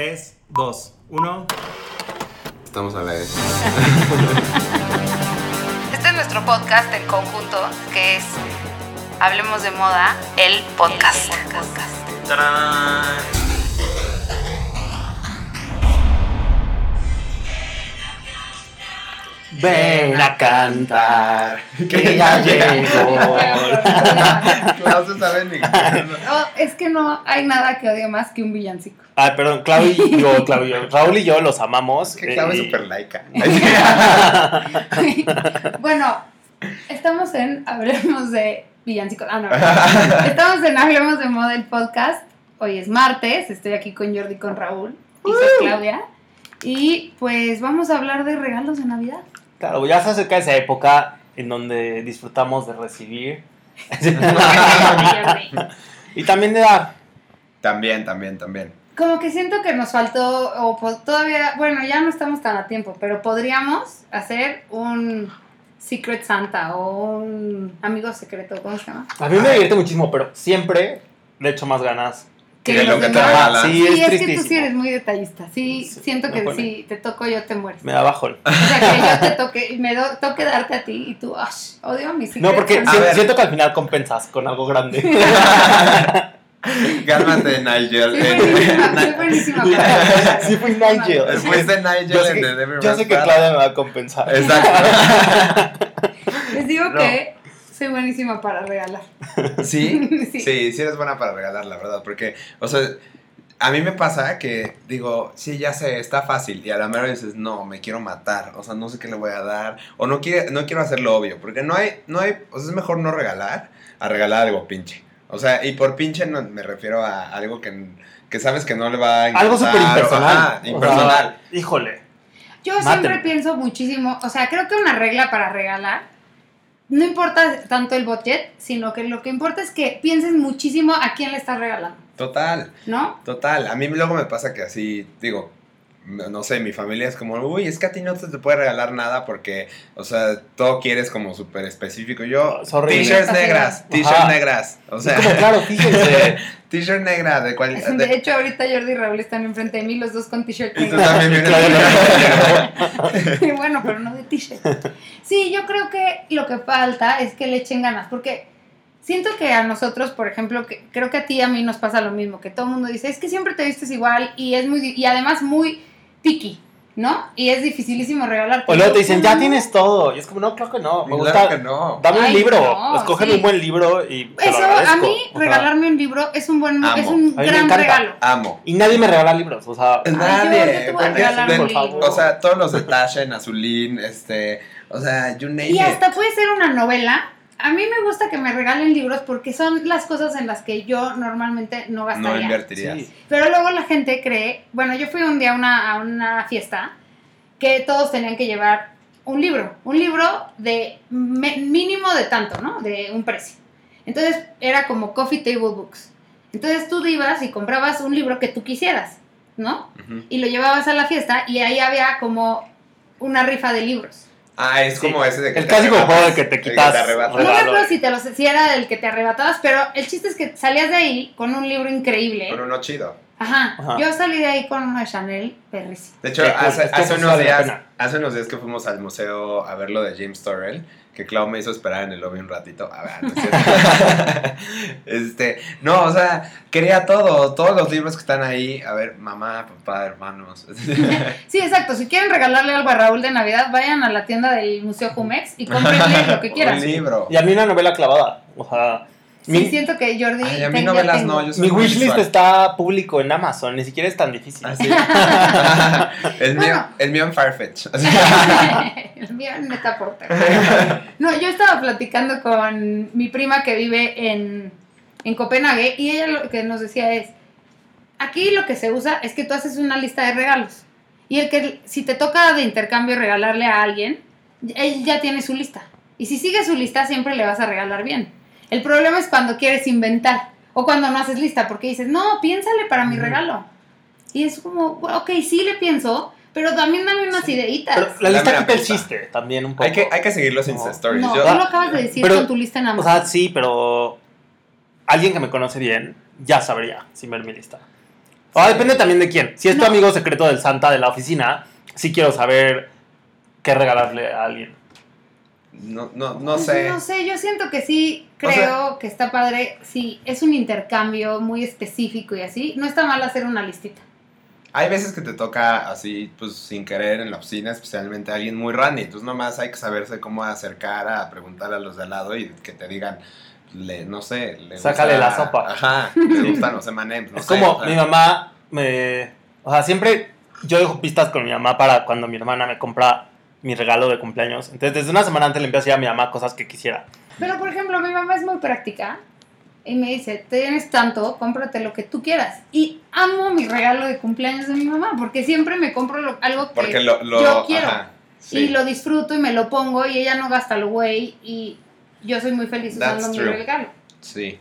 3, 2, 1. Estamos a la vez. Este es nuestro podcast en conjunto, que es Hablemos de Moda, el podcast. ¡Tarán! Ven a cantar, que ya llegó. No se sabe ni. Oh, es que no hay nada que odie más que un villancico. Ah, perdón, Clau y yo, Clau y yo. Raúl y yo los amamos. Que eh, es súper laica. bueno, estamos en Hablemos de villancicos. Ah, no. Estamos en Hablemos de Moda el podcast. Hoy es martes, estoy aquí con Jordi, con Raúl y soy Claudia. Y pues vamos a hablar de regalos de Navidad. Claro, ya se acerca esa época en donde disfrutamos de recibir y también de dar. También, también, también. Como que siento que nos faltó, o todavía, bueno, ya no estamos tan a tiempo, pero podríamos hacer un Secret Santa o un amigo secreto, ¿cómo se llama? A mí me divierte muchísimo, pero siempre le echo más ganas. Que lo que te demás. regalan. Sí, Sí, es es, que tú sí eres muy detallista. Sí, Sí, siento que pone. si te toco yo te mueres. Me da bajón. O sea, que yo te toque, me do- toque darte a ti y tú, ¡ash! Odio a mi Secret No, porque si- siento que al final compensas con algo grande. Cálmate, Nigel. Buenísima para regalar. Sí, fui Nigel. Después de Nigel Yo sé en The que, yo sé que Claudia me va a compensar. Exacto. Les digo No. que soy buenísima para regalar. ¿Sí? Sí. Sí, sí eres buena para regalar, la verdad. Porque, o sea, a mí me pasa que digo, sí, ya sé, está fácil. Y a la mera dices, no, me quiero matar. O sea, no sé qué le voy a dar. O no, quiere, no quiero hacerlo obvio. Porque no hay, no hay, o sea, es mejor no regalar a regalar algo pinche. O sea, y por pinche no, me refiero a algo que, que sabes que no le va a Algo encantar, súper o- impersonal. ajá, O sea, impersonal. híjole. Yo Mátenme. siempre pienso muchísimo, o sea, creo que una regla para regalar, no importa tanto el budget, sino que lo que importa es que pienses muchísimo a quién le estás regalando, Total. ¿no? Total, a mí luego me pasa que así, digo, no sé, mi familia es como, uy, es que a ti no se te puede regalar nada porque, o sea, todo quieres como súper específico. Yo, Es horrible. t-shirts negras, t-shirts negras, o sea, como, claro, fíjense. t-shirt negra de cual... De de- hecho, ahorita Jordi y Raúl están enfrente de mí, los dos con t-shirt y tú también vienes- Y bueno, pero no de t-shirt. Sí, yo creo que lo que falta es que le echen ganas, porque siento que a nosotros, por ejemplo, que creo que a ti y a mí nos pasa lo mismo, que todo el mundo dice, es que siempre te vistes igual y es muy, y además muy picky, ¿no? Y es dificilísimo regalar. O luego te dicen, ya tienes todo. Y es como, no, creo que no. Me Claro gusta. que no. Dame un libro. no, Escógeme sí. un buen libro y te lo Eso, a mí, Ajá. regalarme un libro es un buen, Amo. es un gran regalo. Amo. Y nadie me regala libros. O sea, yo Nadie, te voy a o sea, todos los de Taschen, Azulín, este, o sea, you name Y it. hasta puede ser una novela. A mí me gusta que me regalen libros porque son las cosas en las que yo normalmente no No gastaría. invertirías. sí. Pero luego la gente cree, bueno, yo fui un día a una, a una fiesta que todos tenían que llevar un libro, un libro de mínimo de tanto, ¿no? De un precio. Entonces era como coffee table books. Entonces tú ibas y comprabas un libro que tú quisieras, ¿no? Y lo llevabas a la fiesta y ahí había como una rifa de libros. Ah, es Sí. como ese de que El te clásico arrebatas, juego de que te quitas arrebatas. No me acuerdo si, te lo, si era el que te arrebatabas, pero el chiste es que salías de ahí con un libro increíble. Con uno chido. Ajá. Ajá. Yo salí de ahí con uno de Chanel perrísimo. De hecho, hace, que hace unos días, hace unos días que fuimos al museo a ver lo de James Torrell, que Clau me hizo esperar en el lobby un ratito. A ver, no es este, no, o sea, quería todo, todos los libros que están ahí. A ver, mamá, papá, hermanos. Sí, exacto. Si quieren regalarle algo a Raúl de Navidad, vayan a la tienda del Museo Jumex y comprenle lo que quieran. Un libro. Y a mí una novela clavada. O sea, Sí, mi, siento que Jordi. Ay, a mí ten- ya novelas tengo. no, yo soy mi wishlist está público en Amazon. Ni siquiera es tan difícil. Así. el, mío, Bueno. el mío en Farfetch. El mío es neta porter. No, yo estaba platicando con mi prima que vive en, en Copenhague y ella lo que nos decía es, aquí lo que se usa es que tú haces una lista de regalos y el que si te toca de intercambio regalarle a alguien, él ya tiene su lista. Y si sigue su lista siempre le vas a regalar bien. El problema es cuando quieres inventar o cuando no haces lista porque dices, no, piénsale para mi regalo. Y es como, ok, sí le pienso, pero también dame unas ideitas. Pero la lista pista. chiste también un poco. hay, que, hay que seguir los No. Insta Stories. No, Yo- tú lo acabas de decir Pero, con tu lista en O Amazon. sea, sí, pero alguien que me conoce bien ya sabría sin ver mi lista. O depende también de quién. Si es tu amigo secreto del Santa de la oficina, sí quiero saber qué regalarle a alguien. No, no, no sé. No sé, yo siento que sí, O creo sea- que está padre. Sí, es un intercambio muy específico y así. No está mal hacer una listita. Hay veces que te toca así, pues sin querer en la oficina, especialmente a alguien muy randy. Entonces nomás hay que saberse cómo acercar a preguntar a los de al lado y que te digan, le, no sé, le Sácale gusta- la sopa. Ajá, le gustan los M&M's, no es sé, como o sea. mi mamá me... O sea, siempre yo dejo pistas con mi mamá para cuando mi hermana me compra mi regalo de cumpleaños. Entonces, desde una semana antes le empiezo a decir a mi mamá cosas que quisiera. Pero, por ejemplo, mi mamá es muy práctica y me dice, tienes tanto, cómprate lo que tú quieras. Y amo mi regalo de cumpleaños de mi mamá, porque siempre me compro lo- algo que Porque lo, lo- yo quiero. ajá, sí. Y lo disfruto y me lo pongo y ella no gasta lo güey y yo soy muy feliz usando That's mi true. regalo. Sí.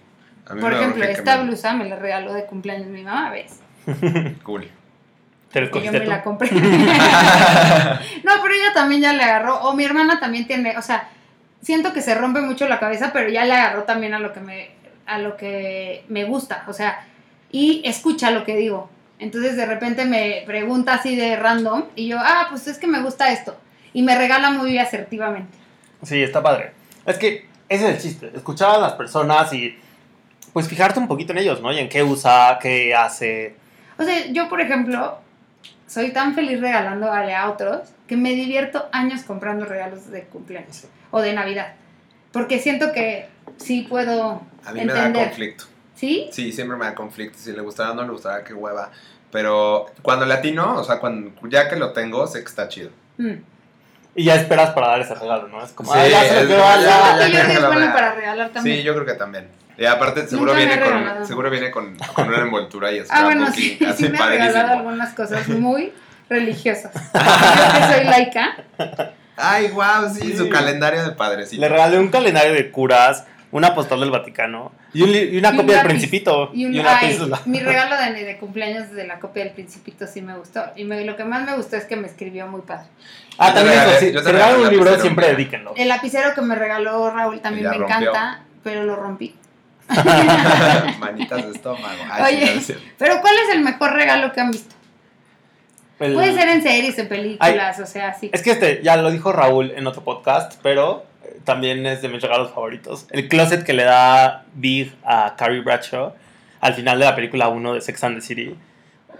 A mí Por me ejemplo, esta blusa me la regaló de cumpleaños mi mamá, ¿ves? Cool. ¿Te lo yo me tú? la compré. no, pero ella también ya le agarró. O mi hermana también tiene, o sea, siento que se rompe mucho la cabeza, pero ya le agarró también a lo que me, a lo que me gusta. O sea, y escucha lo que digo. Entonces de repente me pregunta así de random y yo, ah, pues es que me gusta esto. Y me regala muy asertivamente. Sí, está padre. Es que ese es el chiste. Escuchar a las personas y pues fijarte un poquito en ellos, ¿no? Y en qué usa, qué hace. O sea, yo por ejemplo, soy tan feliz regalando a otros que me divierto años comprando regalos de cumpleaños o de Navidad. Porque siento que sí puedo A mí me da conflicto. ¿Sí? Sí, siempre me da conflicto. Si le gustará o no le gustará, qué hueva. Pero cuando latino, o sea, cuando ya que lo tengo, sé que está chido. Mm. Y ya esperas para dar ese regalo, ¿no? Es como, Sí, ah, ya se lo es- quiero ya- dar, ya. Siento que ya Jordi que es lo bueno para regalar también. Sí, yo creo que también. Y aparte, seguro Nunca viene con, seguro viene con, con una envoltura y así. ah, bueno, sí, así sí me ha regalado algunas cosas muy religiosas. Yo que soy laica. Ay, wow, sí, Sí. su calendario de padrecito. Le regalé un calendario de curas, una postal del Vaticano y, un y una Y un copia del. Principito. Y, un, una ay, mi regalo de, de cumpleaños de la copia del Principito sí me gustó. Y me- lo que más me gustó es que me escribió muy padre. Ah, también regalé- eso, sí. yo te regalan un un libro, siempre dedíquenlo. El lapicero que me regaló Raúl también me rompió. encanta, pero lo rompí. Manitas de estómago. Ay, Oye. sí. Pero ¿cuál es el mejor regalo que han visto? El- Puede ser en series, en películas, o sea, sí. Es que este, ya lo dijo Raúl en otro podcast, pero eh, también es de mis regalos favoritos. El closet que le da Big a Carrie Bradshaw al final de la película 1 de Sex and the City.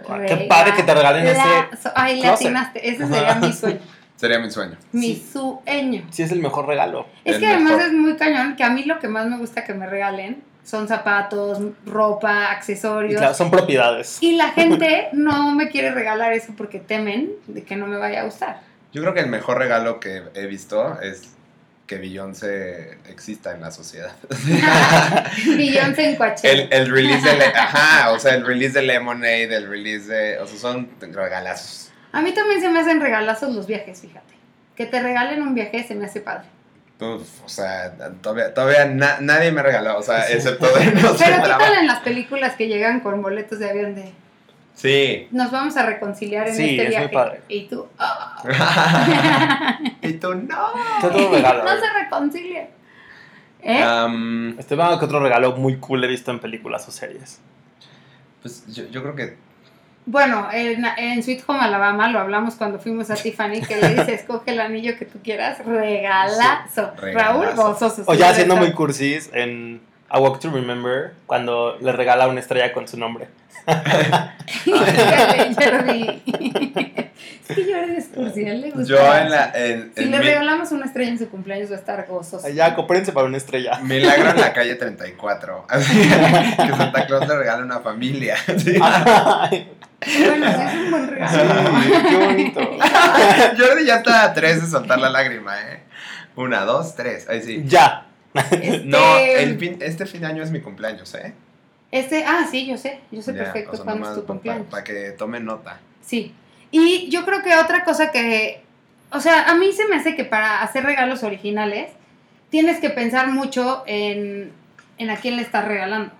Ah, Qué padre que te regalen la- ese. Ay, le closet. atinaste. Ese sería mi sueño. Sería mi sueño. Mi Sí. sueño. Sí, es el mejor regalo. Es El que además mejor. es muy cañón que a mí lo que más me gusta que me regalen son zapatos, ropa, Y accesorios. claro, son propiedades. Y la gente no me quiere regalar eso porque temen de que no me vaya a gustar. Yo creo que el mejor regalo que he visto es que Beyoncé exista en la sociedad. Beyoncé en Coachella. el, el release de... Le- Ajá, o sea, el release de Lemonade, el release de... O sea, son regalazos. A mí también se me hacen regalazos los viajes, fíjate. Que te regalen un viaje se me hace padre. Uf, o sea, todavía, todavía na- nadie me ha regalado, o sea, Sí. excepto de no Pero ¿qué tal en las películas que llegan con boletos de avión de Sí. nos vamos a reconciliar en Sí, este es muy viaje? padre. Y tú, ah, y tú no. ¿Qué otro regalo? no se reconcilian. ¿Eh? Estoy viendo que otro regalo muy cool he visto en películas o series. pues yo, yo creo que Bueno, en, en Sweet Home Alabama lo hablamos cuando fuimos a Tiffany, que le dice, escoge el anillo que tú quieras, regalazo. Sí, Raúl regalazo. gozoso. O ya siendo muy cursis en A Walk to Remember, cuando le regala una estrella con su nombre. Jordi. es que Jordi es cursi, a él le gusta. yo en la... En, Si en le mi- regalamos una estrella en su cumpleaños va a estar gozoso. Ya, comprénse para una estrella. Milagro en la calle 34. Así que Santa Claus le regala una familia. Sí. Bueno, sí es un buen regalo. sí, qué bonito. Jordi ya está a tres de soltar la lágrima, ¿eh? Una, dos, tres. Ahí sí. Ya. Este, No, el fin, este fin de año es mi cumpleaños, ¿eh? Este, ah, sí, yo sé, yo sé Ya, perfecto o sea, cuándo es nomás tu cumpleaños. Para que tomen nota. Sí. Y yo creo que otra cosa que, o sea, a mí se me hace que para hacer regalos originales tienes que pensar mucho en, en a quién le estás regalando.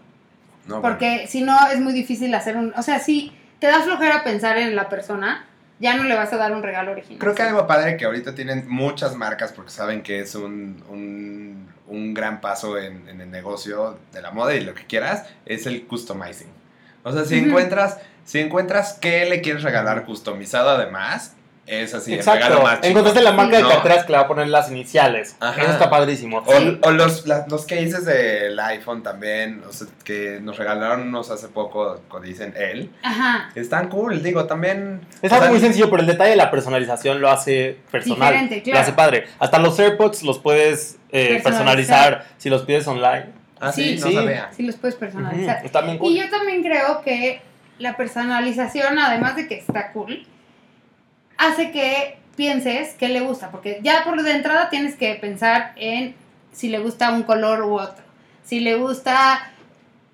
No, Porque si no es muy difícil hacer un, o sea, si te da flojera pensar en la persona, ya no le vas a dar un regalo original. Creo que algo padre que ahorita tienen muchas marcas porque saben que es un, un, un gran paso en, en el negocio de la moda y lo que quieras, es el customizing. O sea, si Ujú. encuentras, si encuentras qué le quieres regalar customizado además, es así, el regalo Exacto. más chido. Encontraste la marca de ¿no? carteras que le va a poner las iniciales. Ajá. Eso está padrísimo. O, Sí. o los, la- los cases del iPhone también, o sea, que nos regalaron unos hace poco, como dicen él, Ajá. están cool, digo, también... Es algo sea, muy sencillo, pero el detalle de la personalización lo hace personal. Diferente, Lo claro. hace padre. Hasta los AirPods los puedes eh, Personalizar. personalizar si los pides online. Ah, sí, Sí, no sí. sabía. Sí los puedes personalizar. Ujú, Está bien cool. Y yo también creo que la personalización, además de que está cool, hace que pienses qué le gusta, porque ya por de entrada tienes que pensar en si le gusta un color u otro, si le gusta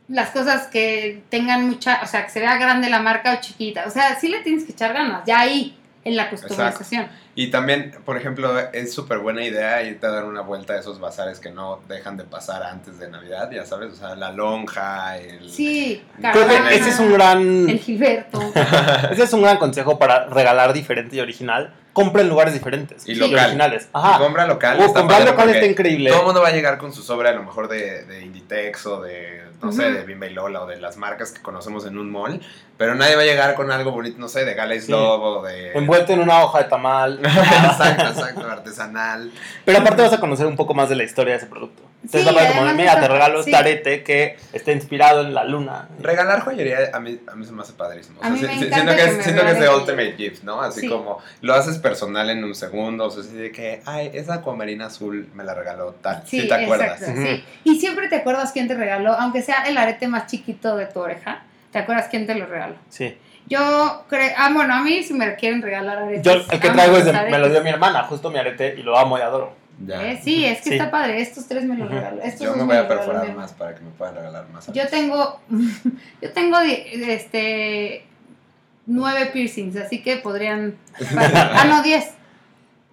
las cosas que tengan mucha, o sea, que se vea grande la marca o chiquita, o sea, sí le tienes que echar ganas, ya ahí en la customización. Y también, por ejemplo, es súper buena idea irte a dar una vuelta a esos bazares que no dejan de pasar antes de Navidad, ya sabes, o sea, la lonja, el... Sí, Creo caravana, que ese es un gran, el Gilberto. ese es un gran consejo para regalar diferente y original. Compra en lugares diferentes Y Sí. local. originales. Y Ajá. compra local. Uh, comprar local está increíble. Todo el mundo va a llegar con su sobre, a lo mejor de, de Inditex o de, no sé, de Bimba y Lola o de las marcas que conocemos en un mall. Pero nadie va a llegar con algo bonito, no sé, de Gala Sí. Love o de. Envuelto en una hoja de tamal. Exacto, exacto, artesanal. Pero aparte vas a conocer un poco más de la historia de ese producto. Entonces Sí, como, mira, te regalo sí. este arete que está inspirado en la luna. Regalar joyería a mí, a mí se me hace padrísimo. O sea, A mí si- me si- encanta siento que, que es, me siento que es de Ultimate Gift, ¿no? Así Sí. como lo haces personal en un segundo. O sea, así de que, ay, esa acuamarina azul me la regaló tal. Sí, Sí, te acuerdas. exacto, Ujú. sí. Y siempre te acuerdas quién te regaló, aunque sea el arete más chiquito de tu oreja, ¿te acuerdas quién te lo regaló? Sí. Yo creo, ah, bueno, a mí si me quieren regalar aretes. Yo el que amo traigo es de, me lo dio mi hermana, justo mi arete, y lo amo y adoro. Ya. Eh, sí, es que Sí. está padre, estos tres me los. Estos Yo me voy a perforar más para que me puedan regalar más. Yo tengo, yo tengo este nueve piercings, así que podrían. Ah, no, diez.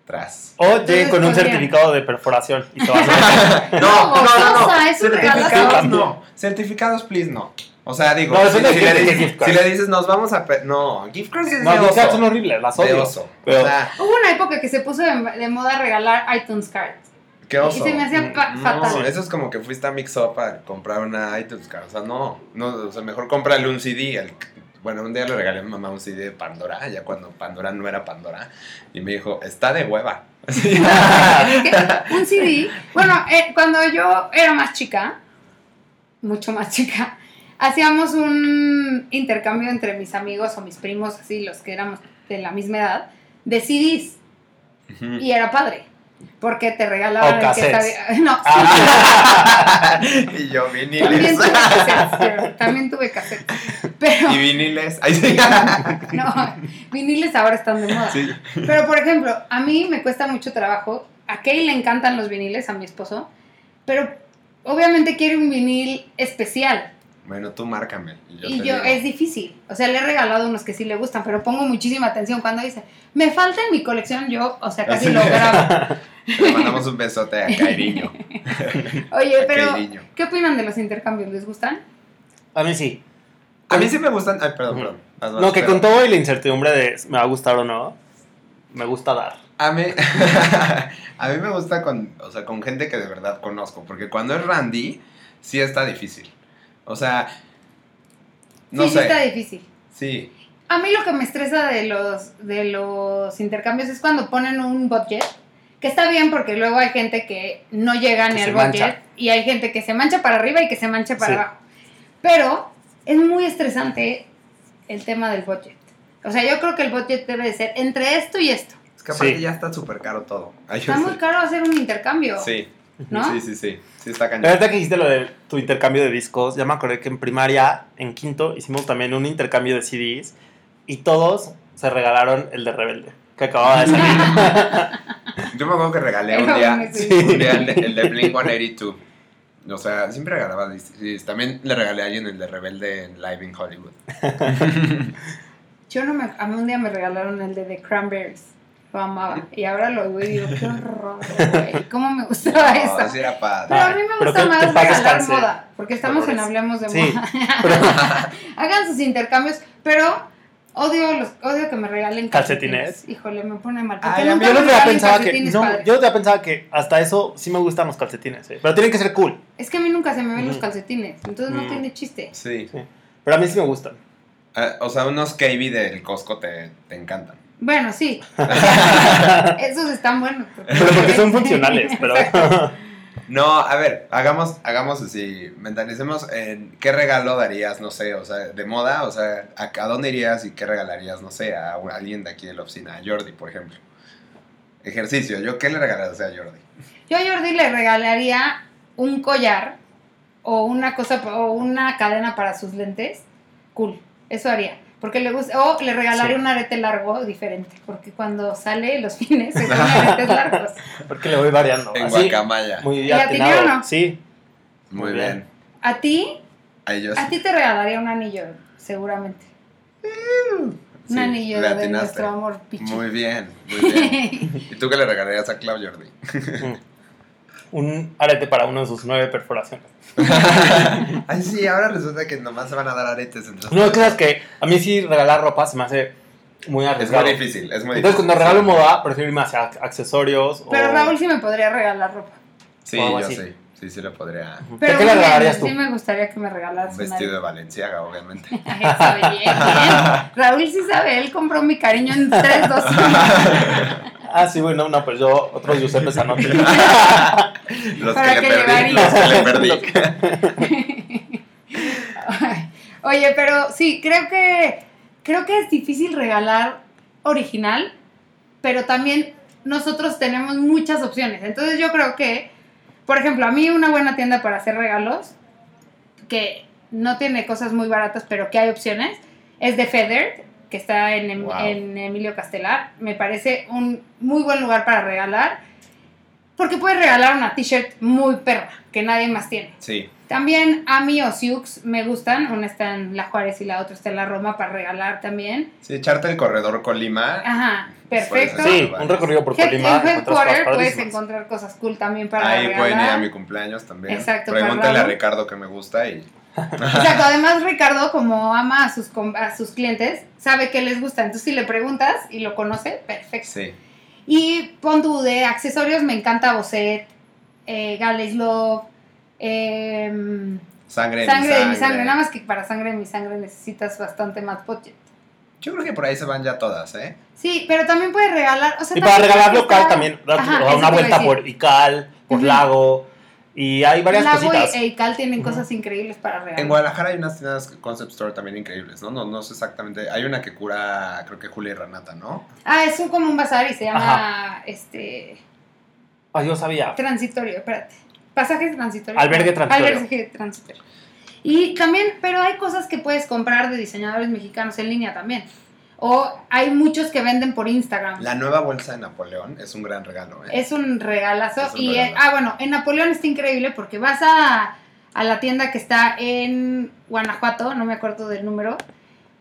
Tras. Oye, Entonces con un podrían. certificado de perforación y a... No, no, no, no. Certificados no. Certificados, please, no. O sea, digo, No, si, de le de dices, gift card. si le dices, nos vamos a... No, gift cards es No, de oso. cartas son horribles, las de odio. oso. Pero- O sea, Hubo una época que se puso de, de moda regalar iTunes cards. qué oso. Y se me hacía No, fatal. eso es como que fuiste a Mix Up a comprar una iTunes card. O sea, no, no, o sea, mejor cómprale un CD. el- bueno, un día le regalé a mi mamá un CD de Pandora, ya cuando Pandora no era Pandora, y me dijo, está de hueva. Un CD. Bueno, eh, cuando yo era más chica, mucho más chica, hacíamos un intercambio entre mis amigos o mis primos, así los que éramos de la misma edad, de CDs. Y era padre. Porque te regalaban el que sabía- No, y yo también viniles. tuve cassettes. También tuve cassettes. Pero. y viniles. Ahí sí. No, viniles ahora están de moda. Sí. Pero, por ejemplo, a mí me cuesta mucho trabajo. A Kay le encantan los viniles, a mi esposo. Pero obviamente quiere un vinil especial. Bueno, tú márcame. Y yo, y te yo, digo. es difícil. O sea, le he regalado unos que sí le gustan, pero pongo muchísima atención cuando dice, me falta en mi colección, yo, o sea, casi lo grabo. Le mandamos un besote a Cairiño. Oye, A pero, Cairiño. ¿qué opinan de los intercambios? ¿Les gustan? A mí sí. A mí sí me gustan. Ay, perdón, perdón. No, que pero- con todo y la incertidumbre de me va a gustar o no, me gusta dar. A mí, a mí me gusta con, o sea, con gente que de verdad conozco, porque cuando es Randy, sí está difícil. O sea, no sí, sí sé. está difícil. Sí, A mí lo que me estresa de los, de los intercambios es cuando ponen un budget, que está bien porque luego hay gente que no llega Que ni al budget mancha. y hay gente que se mancha para arriba y que se mancha para Sí. abajo. Pero es muy estresante el tema del budget. O sea, yo creo que el budget debe de ser entre esto y esto. es que aparte Sí. ya está súper caro todo. Ay, Está muy sé. caro hacer un intercambio. Sí, ¿no? sí, sí, sí. Sí está La cañón. verdad que dijiste lo de tu intercambio de discos, ya me acordé que en primaria, en quinto, hicimos también un intercambio de CDs y todos se regalaron el de Rebelde, que acababa de salir. Yo me acuerdo que regalé un día, un- sí. un día el de, el de Blink 182. O sea, siempre regalaba. También le regalé a alguien el de Rebelde en Live in Hollywood. Yo no me... A mí un día me regalaron el de The Cranberries. Lo amaba. Y ahora lo veo y digo, qué horror, güey. ¿Cómo me gustaba No, eso? sí era padre. Pero a mí me gusta más regalar moda, porque estamos en. Hablemos de Sí. Moda. Hagan sus intercambios, pero odio los odio que me regalen ¿Calcetines? calcetines. Híjole, me pone mal. Ay, Yo no te pensaba que. calcetines No, padres. yo te pensaba que hasta eso sí me gustan los calcetines, eh, pero tienen que ser cool. Es que a mí nunca se me ven los Ujú. calcetines, entonces no Mm. tiene chiste. Sí. Sí. Pero a mí sí me gustan. Ah, o sea, unos KB del Costco te, te encantan. Bueno, sí. Esos están buenos. Pero porque son funcionales, pero... No, a ver, hagamos, hagamos así, mentalicemos en qué regalo darías, no sé, o sea, de moda, o sea, a, a dónde irías y qué regalarías, no sé, a alguien de aquí de la oficina, a Jordi, por ejemplo. Ejercicio, ¿yo qué le regalaría a Jordi? Yo a Jordi le regalaría un collar o una cosa o una cadena para sus lentes. Cool, eso haría. Porque le gusta, o le regalaría Sí. un arete largo diferente, porque cuando sale los fines se aretes largos. Porque le voy variando. En Así, Guacamaya. muy ¿Y a ti, atinado. no? Sí. Muy muy bien. bien. A ti, A ellos. a ti te regalaría un anillo, seguramente. Un Sí, anillo de nuestro amor pichi. Muy bien, muy bien. ¿Y tú qué le regalarías a Clau Jordi? Un arete para uno de sus nueve perforaciones. Ay, sí, ahora resulta que nomás se van a dar aretes. Entonces, No, creas que a mí sí regalar ropa se me hace muy es arriesgado. muy difícil, es muy Entonces difícil. cuando regalo moda, prefiero irme hacia accesorios Pero o... Raúl sí me podría regalar ropa. Sí, yo así. sí. Sí, sí le podría. Pero ¿Qué le regalarías tú? Sí me gustaría que me regalaras Un vestido de. Valenciaga, obviamente. Eso, bien, bien. Raúl sí sabe, él compró mi cariño en 3, 2, 1. Ah, sí, bueno, no, pues yo, otros Giuseppe Zanotti. Los ¿Para que le qué perdí, los que le perdí. Oye, pero sí, creo que creo que es difícil regalar original, pero también nosotros tenemos muchas opciones. Entonces yo creo que, por ejemplo, a mí una buena tienda para hacer regalos, que no tiene cosas muy baratas, pero que hay opciones, es The Feathered, que está en, Em- Wow. en Emilio Castelar. Me parece un muy buen lugar para regalar, porque puedes regalar una t-shirt muy perra, que nadie más tiene. Sí, También Ami o Siux me gustan. Una está en La Juárez y la otra está en la Roma para regalar también. sí, echarte el corredor Colima. Ajá, perfecto. Puede Sí, un recorrido por Colima. en Headquarter puedes encontrar cosas cool también para Ahí regalar. pueden ir a mi cumpleaños también. Exacto, para Pregúntale a. Ricardo que me gusta y. Exacto, además Ricardo, como ama a sus, a sus clientes, sabe que les gusta. Entonces, si le preguntas y lo conoce, perfecto. Sí. Y pon tu de accesorios, me encanta Bosset, eh, Gales Love, em, Sangre de Sangre mi de mi sangre. Nada más que para sangre de mi sangre necesitas bastante más budget. Yo creo que por ahí se van ya todas, ¿eh? Sí, pero también puedes regalar. O sea, Y para regalar local también, Ajá, una vuelta por Ical, por. Lago, y hay varias Lago cositas. y e Ical tienen cosas increíbles para regalar. En Guadalajara hay unas tiendas Concept Store también increíbles, ¿no? No, no sé exactamente. Hay una que cura, creo que Julia y Renata, ¿no? Ah, es un como un bazar y se llama este Ay, yo sabía. transitorio, espérate. Pasaje transitorio. Albergue transitorio. Albergue transitorio. Y también, pero hay cosas que puedes comprar de diseñadores mexicanos en línea también. O hay muchos que venden por Instagram. La nueva bolsa de Napoleón es un gran regalo, ¿eh? Es un regalazo. Es un y eh, ah, bueno, en Napoleón está increíble porque vas a, a la tienda que está en Guanajuato, no me acuerdo del número,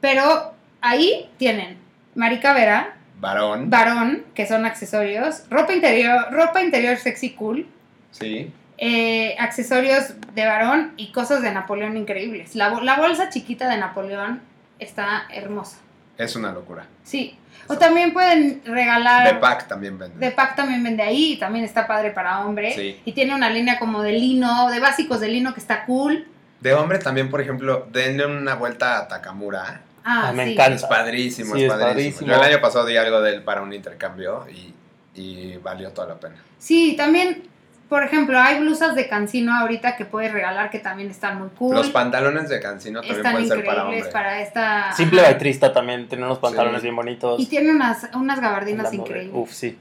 pero ahí tienen Marica Vera, Varón. varón, que son accesorios, ropa interior, ropa interior sexy cool, sí. eh, accesorios de varón y cosas de Napoleón increíbles. La, la bolsa chiquita de Napoleón está hermosa. Es una locura. Sí. O también pueden regalar. De pack también venden. De Pac también vende ahí y también está padre para hombre. Sí. Y tiene una línea como de lino, de básicos de lino que está cool. De hombre también, por ejemplo, denle una vuelta a Takamura. Ah, Ah, me sí. encanta. Es padrísimo, Sí, es es padrísimo. padrísimo. Yo el año pasado di algo de él para un intercambio y, y valió toda la pena. Sí, también, por ejemplo, hay blusas de cancino ahorita que puedes regalar que también están muy cool. Los pantalones de Cancino también están pueden ser para increíbles hombre. para, esta. Simple ajá. Baitrista también tiene unos pantalones Sí. bien bonitos. Y tiene unas, unas gabardinas increíbles. Uf, sí.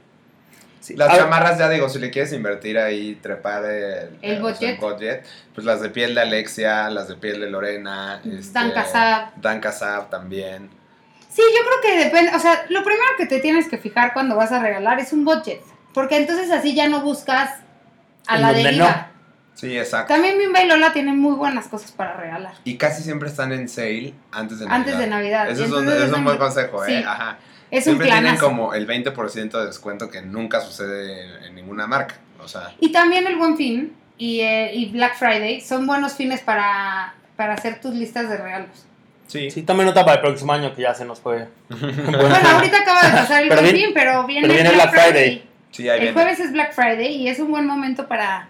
Sí. Las A ver, chamarras, ya digo, si le quieres invertir ahí, trepar el, El o sea, budget. budget, pues las de piel de Alexia, las de piel de Lorena, este, Dan Casab. Dan Casab también. Sí, yo creo que depende, o sea, lo primero que te tienes que fijar cuando vas a regalar es un budget, porque entonces así ya no buscas a la deriva. Sí, exacto. También Bimba y Lola tienen muy buenas cosas para regalar. Y casi siempre están en sale antes de Navidad. Antes de Navidad. Eso es un, es un un- buen consejo, ¿eh? Ajá. Es un Siempre tienen planazo. como el 20% de descuento que nunca sucede en, en ninguna marca. O sea, Y también el Buen Fin y, eh, y Black Friday son buenos fines para, para hacer tus listas de regalos. sí. Sí, también nota para el próximo año que ya se nos fue. Bueno, ahorita acaba de pasar el Pero Buen viene- Fin, pero viene, pero viene el Black, Black Friday. Friday. Sí, ahí El viene. jueves es Black Friday y es un buen momento para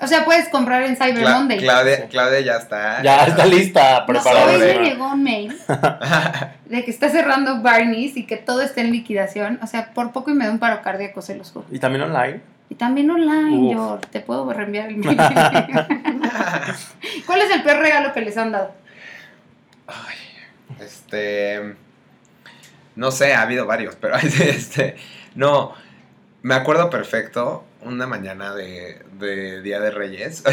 O sea, puedes comprar en Cyber Cla- Monday. Claudia, Claudia ya está. Ya está lista, No, preparada. hoy me llegó un mail de que está cerrando Barney's y que todo está en liquidación. O sea, por poco y me da un paro cardíaco, se los juro. Y también online. Y también online, Uf. yo te puedo reenviar el mail. ¿Cuál es el peor regalo que les han dado? Este. No sé, ha habido varios, pero este. No. Me acuerdo perfecto una mañana de, de Día de Reyes.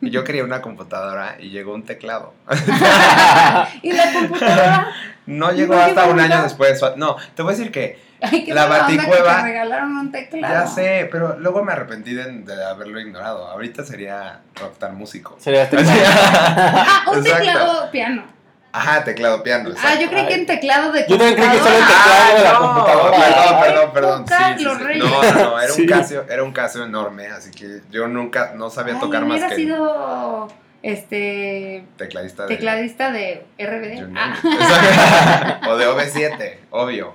y yo quería una computadora y llegó un teclado. ¿Y la computadora? No llegó ¿Por qué hasta un año después. No, te voy a decir que Ay, La onda que baticueva- te regalaron un teclado. ya sé, pero luego me arrepentí de, de haberlo ignorado. Ahorita sería rockstar músico. Sería este Ah, un Exacto. teclado piano. Ajá, teclado piano. Ah, exacto. yo creí que en teclado de Yo también creí que solo en computadora. teclado de la Ah, no, computadora. Perdón, perdón, perdón. Sí, sí, sí. No, no, no, era Sí. un caso, era un caso enorme, así que yo nunca, no sabía Ay, tocar más hubiera que sido este tecladista de tecladista de RBD. Ah. O de OV7, obvio.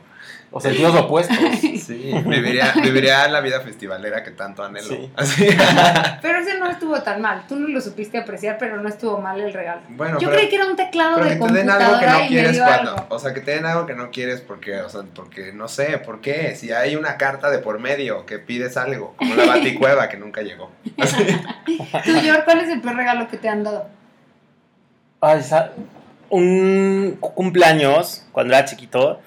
O sentidos opuestos. Sí, viviría, viviría la vida festivalera que tanto anhelo. Sí. Así. Pero ese no estuvo tan mal. Tú no lo supiste apreciar, pero no estuvo mal el regalo. Bueno, Yo pero, creí que era un teclado pero de que te den algo que computadora no quieres cuando, algo. o sea, que te den algo que no quieres porque, o sea, porque no sé, ¿por qué? Si hay una carta de por medio que pides algo, como la baticueva que nunca llegó. Así. Tú, George, ¿cuál es el peor regalo que te han dado? Ay, un cu- cumpleaños, cuando era chiquito,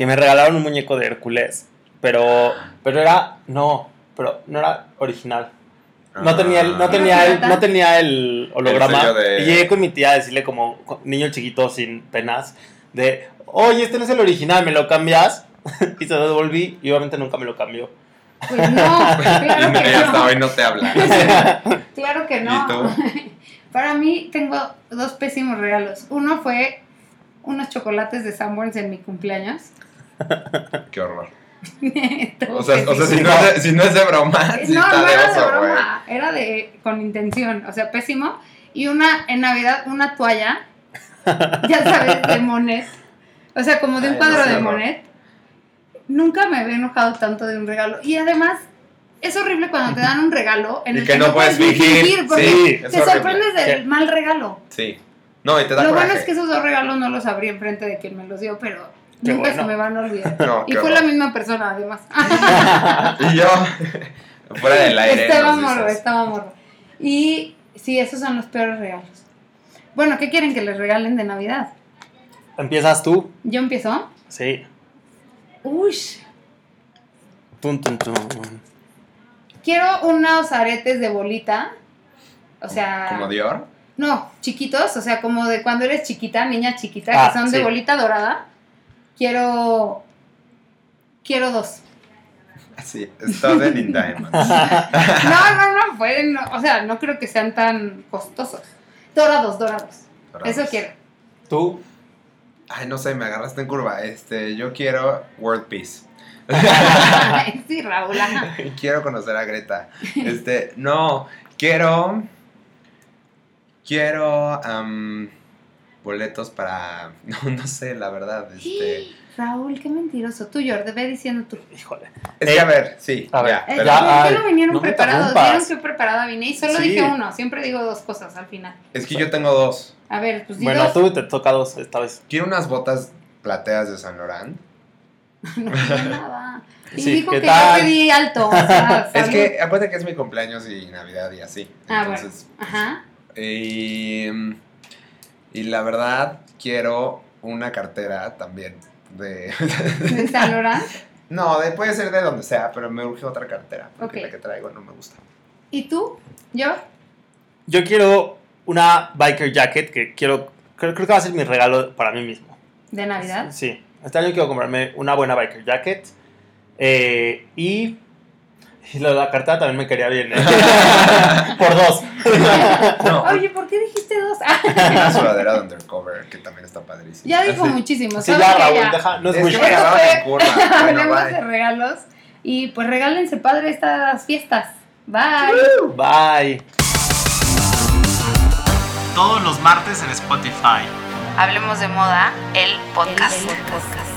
que me regalaron un muñeco de Hércules. Pero, pero era, no, pero no era original. No tenía el, no Ah. tenía el, no tenía el holograma. El sello de- Y llegué con mi tía a decirle como co- niño chiquito sin penas, de, oye, este no es el original, ¿me lo cambias? y se lo devolví y obviamente nunca me lo cambió. Pues no, Y claro que hasta no. hoy no te habla. Claro que no. ¿Y tú? Para mí tengo dos pésimos regalos. Uno fue unos chocolates de Sanborns en mi cumpleaños. Qué horror. O sea, o sea si, no es de, si no es de broma, no, no de era de oso, güey. broma, era de con intención, o sea, pésimo. Y una en Navidad una toalla, ya sabes, de Monet. O sea, como de un Ay, cuadro no sé, de. Monet. Nunca me había enojado tanto de un regalo. Y además, es horrible cuando te dan un regalo en Y el que no puedes ni fingir. porque Sí, te sorprendes del Sí. mal regalo. Sí. No, y te da Lo coraje. bueno es que esos dos regalos no los abrí enfrente de quien me los dio, pero Qué nunca bueno. se me van a olvidar. No, y fue la misma persona, además. Y yo, fuera del aire. Estaba morro, estaba morro. Y sí, esos son los peores regalos. Bueno, ¿qué quieren que les regalen de Navidad? ¿Empiezas tú? ¿Yo empiezo? Sí. Uy, Tun, tun, tun. quiero unos aretes de bolita. O sea, Como Dior. no, chiquitos, o sea, como de cuando eres chiquita, niña chiquita, Ah, que son de bolita dorada. Quiero quiero dos. Así, Studded in Diamonds. No, no, no, pueden, no, o sea, no creo que sean tan costosos. Dorados, dorados. Eso quiero. ¿Tú? Ay, no sé, me agarraste en curva. Este, yo quiero World Peace. sí, Raúl, ajá. quiero conocer a Greta. Este, no, quiero. Quiero. Boletos para. No, no sé, la verdad. Este. Raúl, qué mentiroso. Tú, Jordi, ve diciendo tú. Híjole. Es Eh, que a ver, sí. a ver, ya, Eh, pero- ya, ¿Por qué ay, no vinieron no preparados? Vieron que preparada vine y solo Sí. dije uno. Siempre digo dos cosas al final. es que yo tengo dos. A ver, pues di Bueno, dos. tú te toca dos esta vez. Quiero unas botas plateas de San Laurent. No nada. Y Sí, dijo ¿qué que tal? yo pedí alto. O sea, Es que acuérdate que es mi cumpleaños y Navidad y así. Ah, Entonces, bueno. Ajá. y, y la verdad, quiero una cartera también. De. ¿De San Laurent? no, de- puede ser de donde sea, pero me urge otra cartera. Porque la que traigo no me gusta. ¿Y tú? ¿Yo? Yo quiero una biker jacket que quiero. Creo, creo que va a ser mi regalo para mí mismo. ¿De Navidad? Sí. Este año quiero comprarme una buena biker jacket. eh, y. Y lo de la cartera también me quería bien. ¿eh? Por dos. No, Oye, ¿por qué dijiste dos? una sudadera de undercover que también está padrísima. ya dijo Así. muchísimo. Sí, ¿sabes ya? Raúl, Ya. deja. No es Es muy que me en curva. Hablemos bye. de regalos. Y pues regálense padre estas fiestas. Bye. Bye. Todos los martes en Spotify. Hablemos de moda, el podcast. El- el podcast.